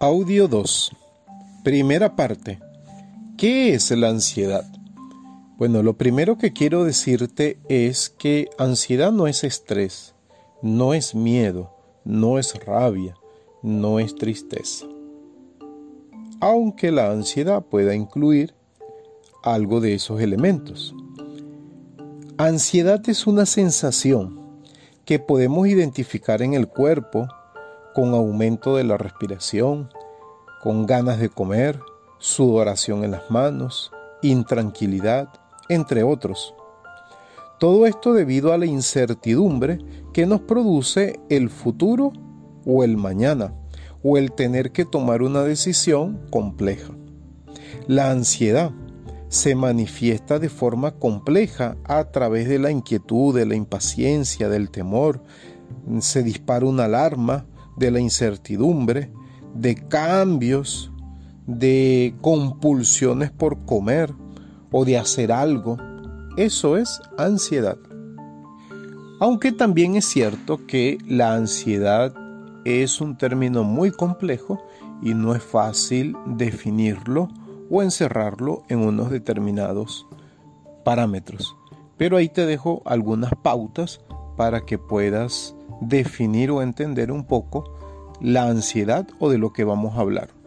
Audio 2. Primera parte. ¿Qué es la ansiedad? Bueno, lo primero que quiero decirte es que ansiedad no es estrés, no es miedo, no es rabia, no es tristeza. Aunque la ansiedad pueda incluir algo de esos elementos. Ansiedad es una sensación que podemos identificar en el cuerpo con aumento de la respiración, con ganas de comer, sudoración en las manos, intranquilidad, entre otros. Todo esto debido a la incertidumbre que nos produce el futuro o el mañana, o el tener que tomar una decisión compleja. La ansiedad se manifiesta de forma compleja a través de la inquietud, de la impaciencia, del temor. Se dispara una alarma de la incertidumbre, de cambios, de compulsiones por comer o de hacer algo. Eso es ansiedad. Aunque también es cierto que la ansiedad es un término muy complejo y no es fácil definirlo o encerrarlo en unos determinados parámetros. Pero ahí te dejo algunas pautas para que puedas definir o entender un poco la ansiedad o de lo que vamos a hablar.